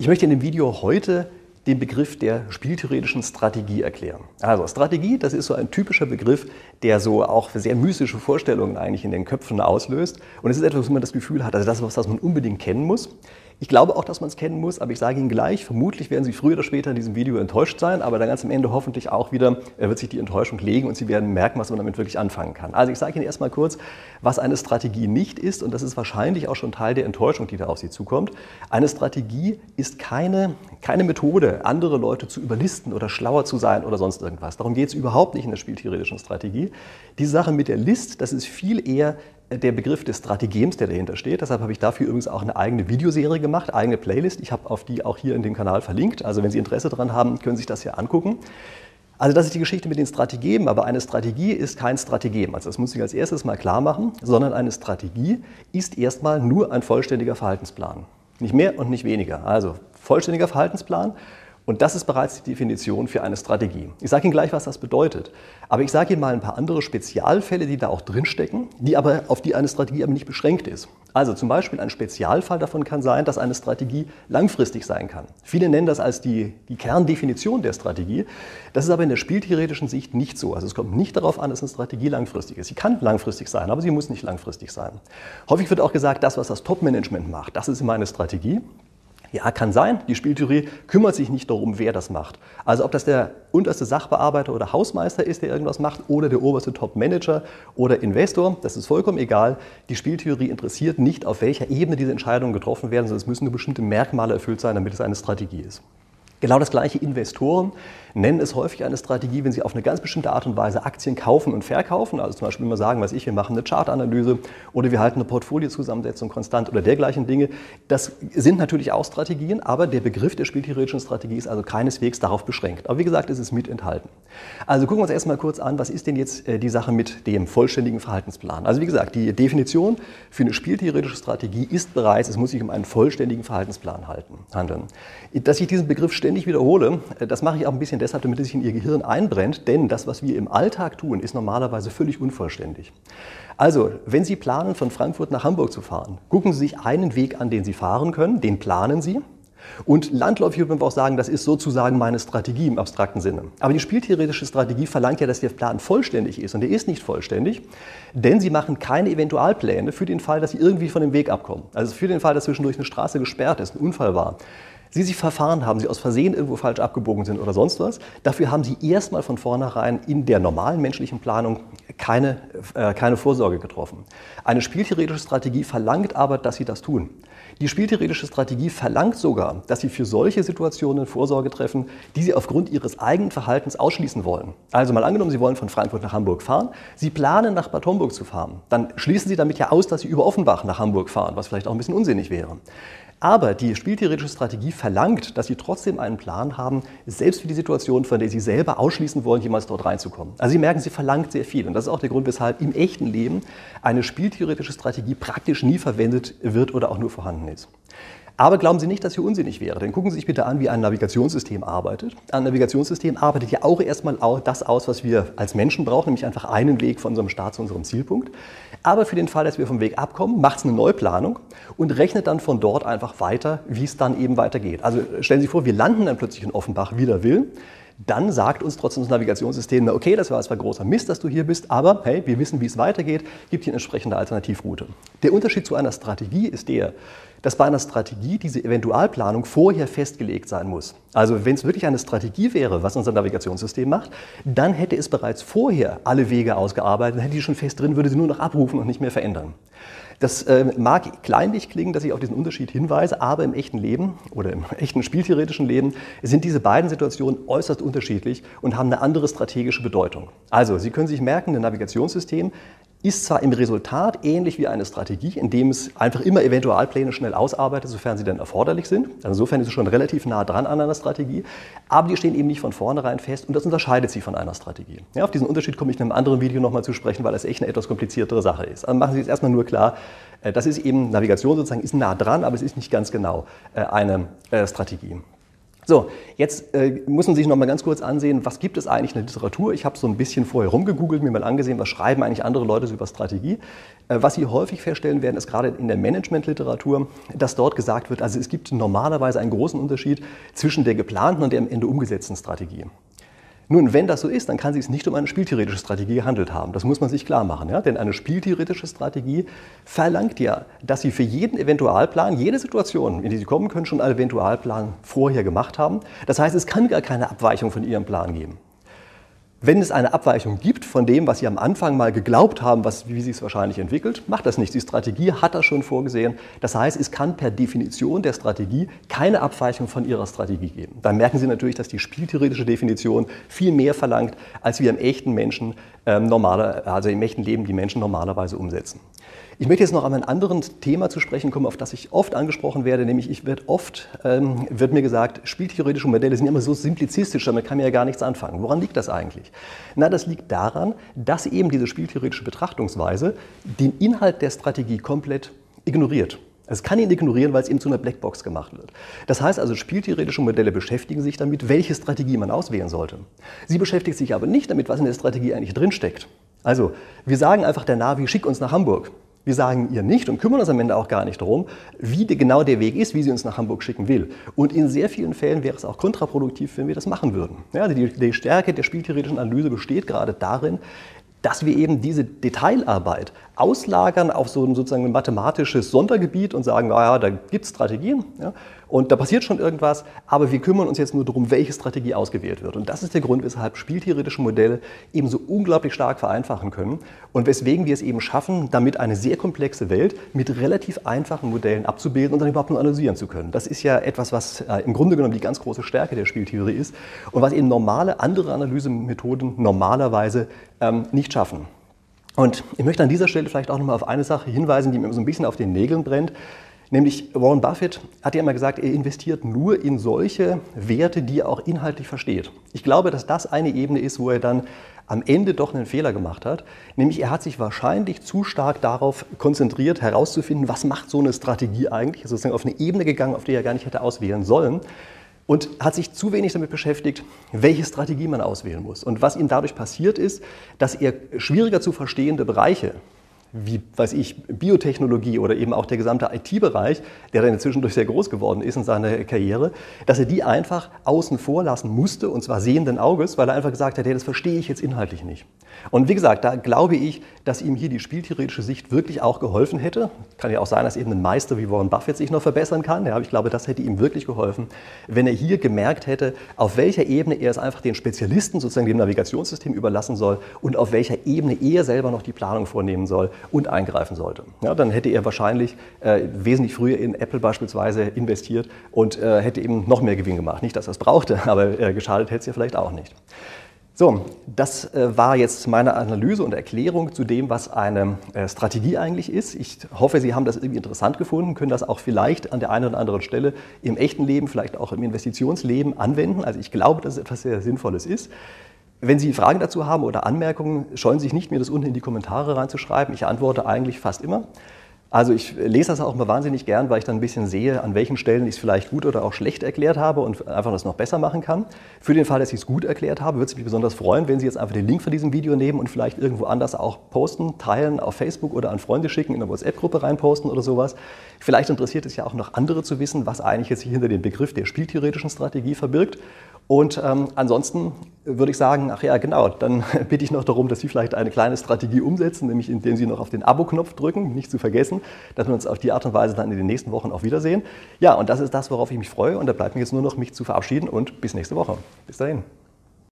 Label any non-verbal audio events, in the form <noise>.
Ich möchte in dem Video heute den Begriff der spieltheoretischen Strategie erklären. Also Strategie, das ist so ein typischer Begriff, der so auch sehr mystische Vorstellungen eigentlich in den Köpfen auslöst. Und es ist etwas, wo man das Gefühl hat, also das ist was, was man unbedingt kennen muss. Ich glaube auch, dass man es kennen muss, aber ich sage Ihnen gleich, vermutlich werden Sie früher oder später in diesem Video enttäuscht sein, aber dann ganz am Ende hoffentlich auch wieder äh, wird sich die Enttäuschung legen und Sie werden merken, was man damit wirklich anfangen kann. Also ich sage Ihnen erstmal kurz, was eine Strategie nicht ist und das ist wahrscheinlich auch schon Teil der Enttäuschung, die da auf Sie zukommt. Eine Strategie ist keine, keine Methode, andere Leute zu überlisten oder schlauer zu sein oder sonst irgendwas. Darum geht es überhaupt nicht in der spieltheoretischen Strategie. Die Sache mit der List, das ist viel eher der Begriff des Strategems, der dahinter steht. Deshalb habe ich dafür übrigens auch eine eigene Videoserie gemacht, eigene Playlist. Ich habe auf die auch hier in dem Kanal verlinkt. Also wenn Sie Interesse daran haben, können Sie sich das hier angucken. Also das ist die Geschichte mit den Strategien, aber eine Strategie ist kein Strategem. Also das muss ich als erstes mal klar machen, sondern eine Strategie ist erstmal nur ein vollständiger Verhaltensplan. Nicht mehr und nicht weniger. Also vollständiger Verhaltensplan und das ist bereits die Definition für eine Strategie. Ich sage Ihnen gleich, was das bedeutet. Aber ich sage Ihnen mal ein paar andere Spezialfälle, die da auch drinstecken, die aber auf die eine Strategie aber nicht beschränkt ist. Also zum Beispiel ein Spezialfall davon kann sein, dass eine Strategie langfristig sein kann. Viele nennen das als die, die Kerndefinition der Strategie. Das ist aber in der spieltheoretischen Sicht nicht so. Also es kommt nicht darauf an, dass eine Strategie langfristig ist. Sie kann langfristig sein, aber sie muss nicht langfristig sein. Häufig wird auch gesagt, das, was das Top-Management macht, das ist immer eine Strategie. Ja, kann sein. Die Spieltheorie kümmert sich nicht darum, wer das macht. Also ob das der unterste Sachbearbeiter oder Hausmeister ist, der irgendwas macht, oder der oberste Top-Manager oder Investor, das ist vollkommen egal. Die Spieltheorie interessiert nicht, auf welcher Ebene diese Entscheidungen getroffen werden, sondern es müssen nur bestimmte Merkmale erfüllt sein, damit es eine Strategie ist. Genau das gleiche Investoren nennen es häufig eine Strategie, wenn sie auf eine ganz bestimmte Art und Weise Aktien kaufen und verkaufen. Also zum Beispiel immer sagen, was ich, wir machen eine Chartanalyse oder wir halten eine Portfoliozusammensetzung konstant oder dergleichen Dinge. Das sind natürlich auch Strategien, aber der Begriff der spieltheoretischen Strategie ist also keineswegs darauf beschränkt. Aber wie gesagt, es ist mit enthalten. Also gucken wir uns erstmal kurz an, was ist denn jetzt äh, die Sache mit dem vollständigen Verhaltensplan? Also wie gesagt, die Definition für eine spieltheoretische Strategie ist bereits, es muss sich um einen vollständigen Verhaltensplan halten, handeln. Dass ich diesen Begriff ständig wiederhole, äh, das mache ich auch ein bisschen deshalb, damit es sich in Ihr Gehirn einbrennt, denn das, was wir im Alltag tun, ist normalerweise völlig unvollständig. Also, wenn Sie planen, von Frankfurt nach Hamburg zu fahren, gucken Sie sich einen Weg an, den Sie fahren können, den planen Sie. Und landläufig würde man auch sagen, das ist sozusagen meine Strategie im abstrakten Sinne. Aber die spieltheoretische Strategie verlangt ja, dass der Plan vollständig ist. Und der ist nicht vollständig, denn sie machen keine Eventualpläne für den Fall, dass sie irgendwie von dem Weg abkommen. Also für den Fall, dass zwischendurch eine Straße gesperrt ist, ein Unfall war. Sie sich verfahren haben, Sie aus Versehen irgendwo falsch abgebogen sind oder sonst was, dafür haben Sie erstmal von vornherein in der normalen menschlichen Planung keine, äh, keine Vorsorge getroffen. Eine spieltheoretische Strategie verlangt aber, dass Sie das tun. Die spieltheoretische Strategie verlangt sogar, dass Sie für solche Situationen Vorsorge treffen, die Sie aufgrund Ihres eigenen Verhaltens ausschließen wollen. Also mal angenommen, Sie wollen von Frankfurt nach Hamburg fahren, Sie planen nach Bad Homburg zu fahren, dann schließen Sie damit ja aus, dass Sie über Offenbach nach Hamburg fahren, was vielleicht auch ein bisschen unsinnig wäre. Aber die spieltheoretische Strategie verlangt, dass Sie trotzdem einen Plan haben, selbst für die Situation, von der Sie selber ausschließen wollen, jemals dort reinzukommen. Also Sie merken, sie verlangt sehr viel. Und das ist auch der Grund, weshalb im echten Leben eine spieltheoretische Strategie praktisch nie verwendet wird oder auch nur vorhanden ist. Aber glauben Sie nicht, dass hier unsinnig wäre. Denn gucken Sie sich bitte an, wie ein Navigationssystem arbeitet. Ein Navigationssystem arbeitet ja auch erstmal das aus, was wir als Menschen brauchen, nämlich einfach einen Weg von unserem Start zu unserem Zielpunkt. Aber für den Fall, dass wir vom Weg abkommen, macht es eine Neuplanung und rechnet dann von dort einfach weiter, wie es dann eben weitergeht. Also stellen Sie sich vor, wir landen dann plötzlich in Offenbach wider Willen dann sagt uns trotzdem das Navigationssystem, okay, das war zwar großer Mist, dass du hier bist, aber hey, wir wissen, wie es weitergeht, gibt hier eine entsprechende Alternativroute. Der Unterschied zu einer Strategie ist der, dass bei einer Strategie diese Eventualplanung vorher festgelegt sein muss. Also wenn es wirklich eine Strategie wäre, was unser Navigationssystem macht, dann hätte es bereits vorher alle Wege ausgearbeitet, hätte die schon fest drin, würde sie nur noch abrufen und nicht mehr verändern. Das äh, mag kleinlich klingen, dass ich auf diesen Unterschied hinweise, aber im echten Leben oder im echten spieltheoretischen Leben sind diese beiden Situationen äußerst unterschiedlich und haben eine andere strategische Bedeutung. Also, Sie können sich merken, ein Navigationssystem ist zwar im Resultat ähnlich wie eine Strategie, indem es einfach immer Eventualpläne schnell ausarbeitet, sofern sie dann erforderlich sind. Also insofern ist es schon relativ nah dran an einer Strategie, aber die stehen eben nicht von vornherein fest und das unterscheidet sie von einer Strategie. Ja, auf diesen Unterschied komme ich in einem anderen Video nochmal zu sprechen, weil das echt eine etwas kompliziertere Sache ist. Also machen Sie jetzt erstmal nur klar, äh, das ist eben Navigation sozusagen, ist nah dran, aber es ist nicht ganz genau äh, eine äh, Strategie. So, jetzt äh, muss man sich noch mal ganz kurz ansehen, was gibt es eigentlich in der Literatur? Ich habe so ein bisschen vorher rumgegoogelt, mir mal angesehen, was schreiben eigentlich andere Leute so über Strategie. Äh, was Sie häufig feststellen werden, ist gerade in der Managementliteratur, dass dort gesagt wird, also es gibt normalerweise einen großen Unterschied zwischen der geplanten und der am Ende umgesetzten Strategie. Nun, wenn das so ist, dann kann es nicht um eine spieltheoretische Strategie gehandelt haben. Das muss man sich klar machen. Ja? Denn eine spieltheoretische Strategie verlangt ja, dass Sie für jeden Eventualplan, jede Situation, in die Sie kommen können, schon einen Eventualplan vorher gemacht haben. Das heißt, es kann gar keine Abweichung von Ihrem Plan geben. Wenn es eine Abweichung gibt von dem, was Sie am Anfang mal geglaubt haben, was, wie sich es wahrscheinlich entwickelt, macht das nichts. Die Strategie hat das schon vorgesehen. Das heißt, es kann per Definition der Strategie keine Abweichung von Ihrer Strategie geben. Dann merken Sie natürlich, dass die spieltheoretische Definition viel mehr verlangt, als wir im echten Menschen ähm, normale, also im echten Leben die Menschen normalerweise umsetzen. Ich möchte jetzt noch an ein anderes Thema zu sprechen kommen, auf das ich oft angesprochen werde, nämlich ich werde oft, ähm, wird mir gesagt, spieltheoretische Modelle sind immer so simplizistisch, damit kann man ja gar nichts anfangen. Woran liegt das eigentlich? Na, das liegt daran, dass eben diese spieltheoretische Betrachtungsweise den Inhalt der Strategie komplett ignoriert. Es kann ihn ignorieren, weil es eben zu einer Blackbox gemacht wird. Das heißt also, spieltheoretische Modelle beschäftigen sich damit, welche Strategie man auswählen sollte. Sie beschäftigt sich aber nicht damit, was in der Strategie eigentlich drinsteckt. Also, wir sagen einfach der Navi, schick uns nach Hamburg. Wir sagen ihr nicht und kümmern uns am Ende auch gar nicht darum, wie genau der Weg ist, wie sie uns nach Hamburg schicken will. Und in sehr vielen Fällen wäre es auch kontraproduktiv, wenn wir das machen würden. Ja, die, die Stärke der spieltheoretischen Analyse besteht gerade darin, dass wir eben diese Detailarbeit auslagern auf so ein sozusagen ein mathematisches Sondergebiet und sagen, naja, da gibt es Strategien ja, und da passiert schon irgendwas, aber wir kümmern uns jetzt nur darum, welche Strategie ausgewählt wird. Und das ist der Grund, weshalb spieltheoretische Modelle eben so unglaublich stark vereinfachen können und weswegen wir es eben schaffen, damit eine sehr komplexe Welt mit relativ einfachen Modellen abzubilden und dann überhaupt nur analysieren zu können. Das ist ja etwas, was äh, im Grunde genommen die ganz große Stärke der Spieltheorie ist und was eben normale andere Analysemethoden normalerweise ähm, nicht schaffen. Und ich möchte an dieser Stelle vielleicht auch nochmal auf eine Sache hinweisen, die mir so ein bisschen auf den Nägeln brennt. Nämlich Warren Buffett hat ja immer gesagt, er investiert nur in solche Werte, die er auch inhaltlich versteht. Ich glaube, dass das eine Ebene ist, wo er dann am Ende doch einen Fehler gemacht hat. Nämlich er hat sich wahrscheinlich zu stark darauf konzentriert, herauszufinden, was macht so eine Strategie eigentlich. Er ist sozusagen auf eine Ebene gegangen, auf die er gar nicht hätte auswählen sollen und hat sich zu wenig damit beschäftigt, welche Strategie man auswählen muss. Und was ihm dadurch passiert ist, dass er schwieriger zu verstehende Bereiche wie, weiß ich, Biotechnologie oder eben auch der gesamte IT-Bereich, der dann inzwischen durch sehr groß geworden ist in seiner Karriere, dass er die einfach außen vor lassen musste, und zwar sehenden Auges, weil er einfach gesagt hat, hey, das verstehe ich jetzt inhaltlich nicht. Und wie gesagt, da glaube ich, dass ihm hier die spieltheoretische Sicht wirklich auch geholfen hätte. Kann ja auch sein, dass eben ein Meister wie Warren Buffett sich noch verbessern kann. Ja, aber ich glaube, das hätte ihm wirklich geholfen, wenn er hier gemerkt hätte, auf welcher Ebene er es einfach den Spezialisten, sozusagen dem Navigationssystem überlassen soll und auf welcher Ebene er selber noch die Planung vornehmen soll und eingreifen sollte. Ja, dann hätte er wahrscheinlich äh, wesentlich früher in Apple beispielsweise investiert und äh, hätte eben noch mehr Gewinn gemacht. Nicht, dass er es brauchte, <laughs> aber äh, geschadet hätte es ja vielleicht auch nicht. So, das äh, war jetzt meine Analyse und Erklärung zu dem, was eine äh, Strategie eigentlich ist. Ich hoffe, Sie haben das irgendwie interessant gefunden, können das auch vielleicht an der einen oder anderen Stelle im echten Leben, vielleicht auch im Investitionsleben anwenden. Also ich glaube, dass es etwas sehr Sinnvolles ist. Wenn Sie Fragen dazu haben oder Anmerkungen, scheuen Sie sich nicht, mir das unten in die Kommentare reinzuschreiben. Ich antworte eigentlich fast immer. Also ich lese das auch mal wahnsinnig gern, weil ich dann ein bisschen sehe, an welchen Stellen ich es vielleicht gut oder auch schlecht erklärt habe und einfach das noch besser machen kann. Für den Fall, dass ich es gut erklärt habe, würde es mich besonders freuen, wenn Sie jetzt einfach den Link von diesem Video nehmen und vielleicht irgendwo anders auch posten, teilen, auf Facebook oder an Freunde schicken, in eine WhatsApp-Gruppe reinposten oder sowas. Vielleicht interessiert es ja auch noch andere zu wissen, was eigentlich jetzt hier hinter dem Begriff der spieltheoretischen Strategie verbirgt. Und ähm, ansonsten würde ich sagen, ach ja, genau, dann <laughs> bitte ich noch darum, dass Sie vielleicht eine kleine Strategie umsetzen, nämlich indem Sie noch auf den Abo-Knopf drücken, nicht zu vergessen, dass wir uns auf die Art und Weise dann in den nächsten Wochen auch wiedersehen. Ja, und das ist das, worauf ich mich freue. Und da bleibt mir jetzt nur noch, mich zu verabschieden und bis nächste Woche. Bis dahin.